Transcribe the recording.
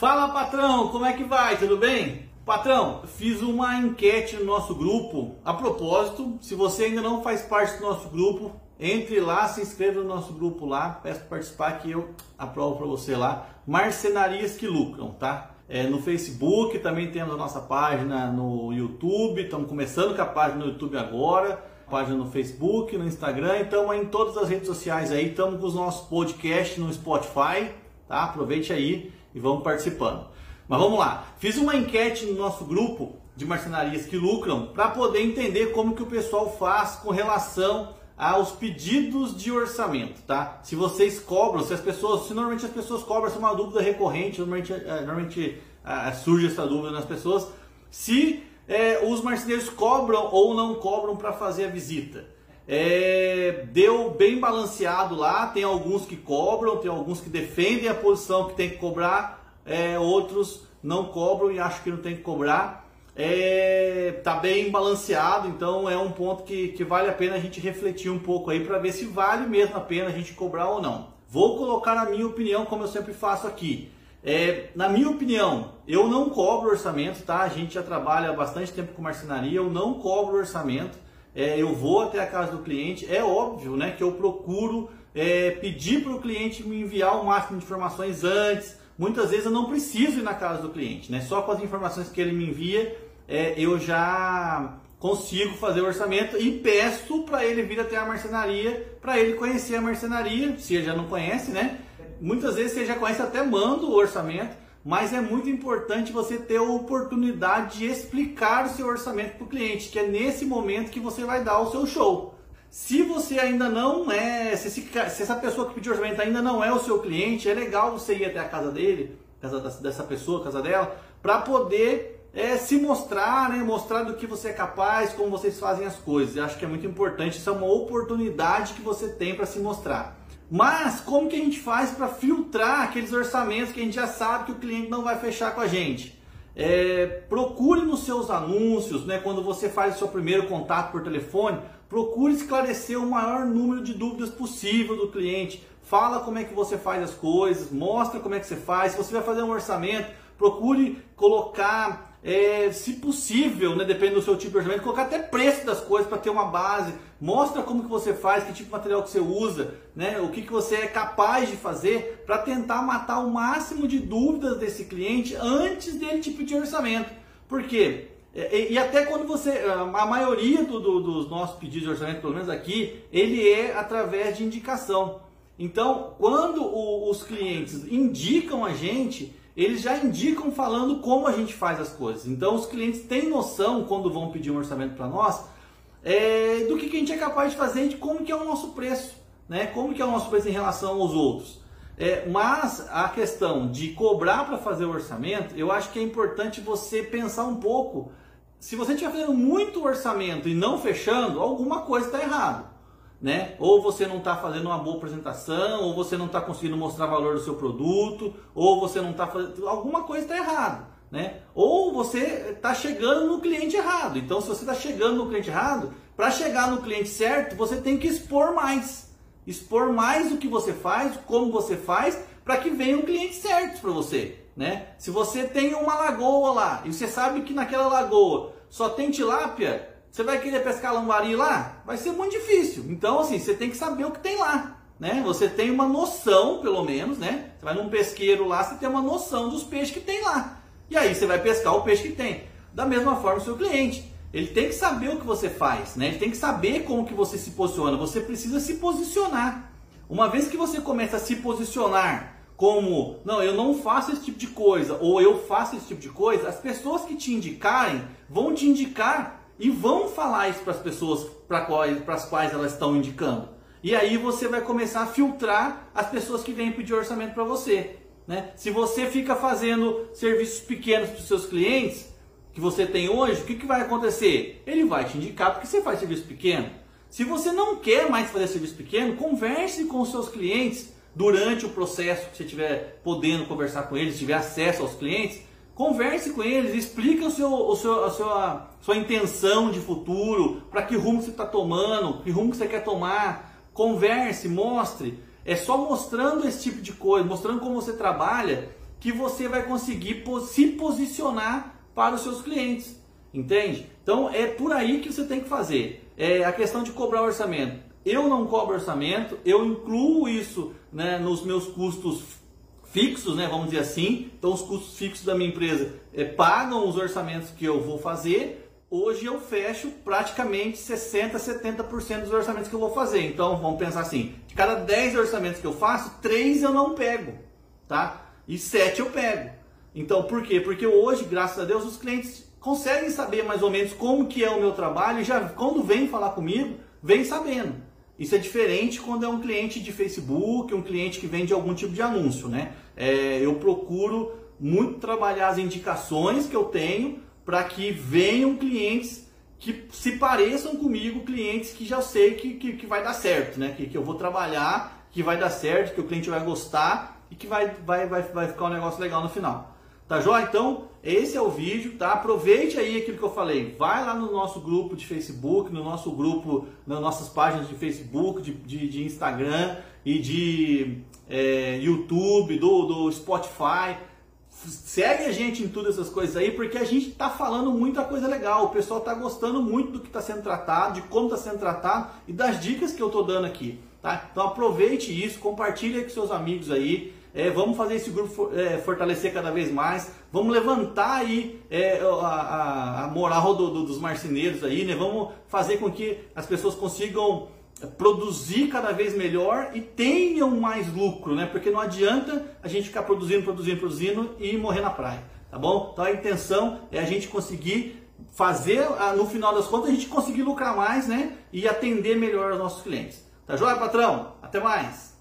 Fala patrão, como é que vai? Tudo bem? Patrão, fiz uma enquete no nosso grupo. A propósito, se você ainda não faz parte do nosso grupo, entre lá, se inscreva no nosso grupo lá, peço para participar que eu aprovo para você lá. Marcenarias que lucram, tá? É, no Facebook, também temos a nossa página no YouTube, estamos começando com a página no YouTube agora, página no Facebook, no Instagram, então em todas as redes sociais aí, estamos com os nossos podcasts no Spotify, tá? Aproveite aí e vamos participando. Mas vamos lá, fiz uma enquete no nosso grupo de marcenarias que lucram para poder entender como que o pessoal faz com relação aos pedidos de orçamento, tá? Se vocês cobram, se as pessoas, se normalmente as pessoas cobram, se é uma dúvida recorrente, normalmente, é, normalmente é, surge essa dúvida nas pessoas, se é, os marceneiros cobram ou não cobram para fazer a visita. É, deu bem balanceado lá, tem alguns que cobram, tem alguns que defendem a posição que tem que cobrar, é, outros não cobram e acham que não tem que cobrar é, tá bem balanceado, então é um ponto que, que vale a pena a gente refletir um pouco aí para ver se vale mesmo a pena a gente cobrar ou não. Vou colocar a minha opinião, como eu sempre faço aqui. É, na minha opinião, eu não cobro orçamento, tá? A gente já trabalha há bastante tempo com marcenaria, eu não cobro orçamento. É, eu vou até a casa do cliente, é óbvio, né, que eu procuro é, pedir para o cliente me enviar o máximo de informações antes, muitas vezes eu não preciso ir na casa do cliente, né? Só com as informações que ele me envia, é, eu já consigo fazer o orçamento e peço para ele vir até a marcenaria, para ele conhecer a marcenaria, se ele já não conhece, né? Muitas vezes você já conhece, até manda o orçamento, mas é muito importante você ter a oportunidade de explicar o seu orçamento para o cliente, que é nesse momento que você vai dar o seu show. Se você ainda não é, se, se, se, essa pessoa que pediu orçamento ainda não é o seu cliente, é legal você ir até a casa dele, casa dessa pessoa, casa dela, para poder é, se mostrar, né, mostrar do que você é capaz, como vocês fazem as coisas. Eu acho que é muito importante, isso é uma oportunidade que você tem para se mostrar. Mas como que a gente faz para filtrar aqueles orçamentos que a gente já sabe que o cliente não vai fechar com a gente? É, procure nos seus anúncios, né, quando você faz o seu primeiro contato por telefone, procure esclarecer o maior número de dúvidas possível do cliente. Fala como é que você faz as coisas, mostra como é que você faz. Se você vai fazer um orçamento, procure colocar, é, se possível, né, depende do seu tipo de orçamento, colocar até preço das coisas para ter uma base. Mostra como que você faz, que tipo de material que você usa, né, o que, que você é capaz de fazer para tentar matar o máximo de dúvidas desse cliente antes dele te pedir orçamento. Por quê? E, e, até quando você. A maioria do, do, dos nossos pedidos de orçamento, pelo menos aqui, ele é através de indicação. Então, quando o, os clientes indicam a gente, eles já indicam falando como a gente faz as coisas. Então, os clientes têm noção, quando vão pedir um orçamento para nós, é, do que, que, a gente é capaz de fazer e de como que é o nosso preço. Né? Como que é o nosso preço em relação aos outros. É, mas a questão de cobrar para fazer o orçamento, eu acho que é importante você pensar um pouco se você estiver fazendo muito orçamento e não fechando, alguma coisa está errado. Né? Ou você não está fazendo uma boa apresentação, ou você não está conseguindo mostrar valor do seu produto, ou você não está fazendo. Alguma coisa está errada. Né? Ou você está chegando no cliente errado. Então, se você está chegando no cliente errado, para chegar no cliente certo, você tem que expor mais. Expor mais o que você faz, como você faz, para que venha um cliente certo para você. Né? Se você tem uma lagoa lá e você sabe que naquela lagoa só tem tilápia, você vai querer pescar lambari lá? Vai ser muito difícil. Então, assim, você tem que saber o que tem lá. Né? Você tem uma noção, pelo menos, né? Você vai num pesqueiro lá, você tem uma noção dos peixes que tem lá. E aí você vai pescar o peixe que tem. Da mesma forma o seu cliente. Ele tem que saber o que você faz, né? Ele tem que saber como que você se posiciona. Você precisa se posicionar. Uma vez que você começa a se posicionar como, não, eu não faço esse tipo de coisa, ou eu faço esse tipo de coisa, as pessoas que te indicarem vão te indicar e vão falar isso para as pessoas para as quais elas estão indicando. E aí você vai começar a filtrar as pessoas que vêm pedir orçamento para você. Né? Se você fica fazendo serviços pequenos para os seus clientes, que você tem hoje, o que, que vai acontecer? Ele vai te indicar porque você faz serviço pequeno. Se você não quer mais fazer serviço pequeno, converse com os seus clientes durante o processo que você estiver podendo conversar com eles, tiver acesso aos clientes, converse com eles, explique o seu, o seu, a sua, sua intenção de futuro, para que rumo você está tomando, que rumo você quer tomar, converse, mostre. É só mostrando esse tipo de coisa, mostrando como você trabalha, que você vai conseguir se posicionar para os seus clientes. Entende? Então é por aí que você tem que fazer. É a questão de cobrar orçamento. Eu não cobro orçamento, eu incluo isso né, nos meus custos fixos, né, vamos dizer assim. Então os custos fixos da minha empresa é, pagam os orçamentos que eu vou fazer. Hoje eu fecho praticamente 60, 70% dos orçamentos que eu vou fazer. Então vamos pensar assim, de cada 10 orçamentos que eu faço, 3 eu não pego, tá? E 7 eu pego. Então por quê? Porque hoje, graças a Deus, os clientes conseguem saber mais ou menos como que é o meu trabalho e já quando vem falar comigo, vem sabendo. Isso é diferente quando é um cliente de Facebook, um cliente que vende algum tipo de anúncio, né? É, eu procuro muito trabalhar as indicações que eu tenho para que venham clientes que se pareçam comigo, clientes que já sei que, que, que vai dar certo, né? Que, que eu vou trabalhar, que vai dar certo, que o cliente vai gostar e que vai, vai, vai, vai ficar um negócio legal no final. Tá joia? Então, esse é o vídeo, tá? Aproveite aí aquilo que eu falei. Vai lá no nosso grupo de Facebook, no nosso grupo, nas nossas páginas de Facebook, de, de, de Instagram e de é, YouTube, do, do Spotify. Segue a gente em todas essas coisas aí, porque a gente está falando muita coisa legal. O pessoal está gostando muito do que está sendo tratado, de como está sendo tratado e das dicas que eu estou dando aqui. Tá? Então aproveite isso, compartilhe com seus amigos aí. É, vamos fazer esse grupo é, fortalecer cada vez mais. Vamos levantar aí é, a, a, moral do, do, dos marceneiros aí, né? Vamos fazer com que as pessoas consigam produzir cada vez melhor e tenham mais lucro, né? Porque não adianta a gente ficar produzindo, produzindo, produzindo e morrer na praia, tá bom? Então a intenção é a gente conseguir fazer, no final das contas, a gente conseguir lucrar mais, né? E atender melhor os nossos clientes. Tá joia, patrão? Até mais!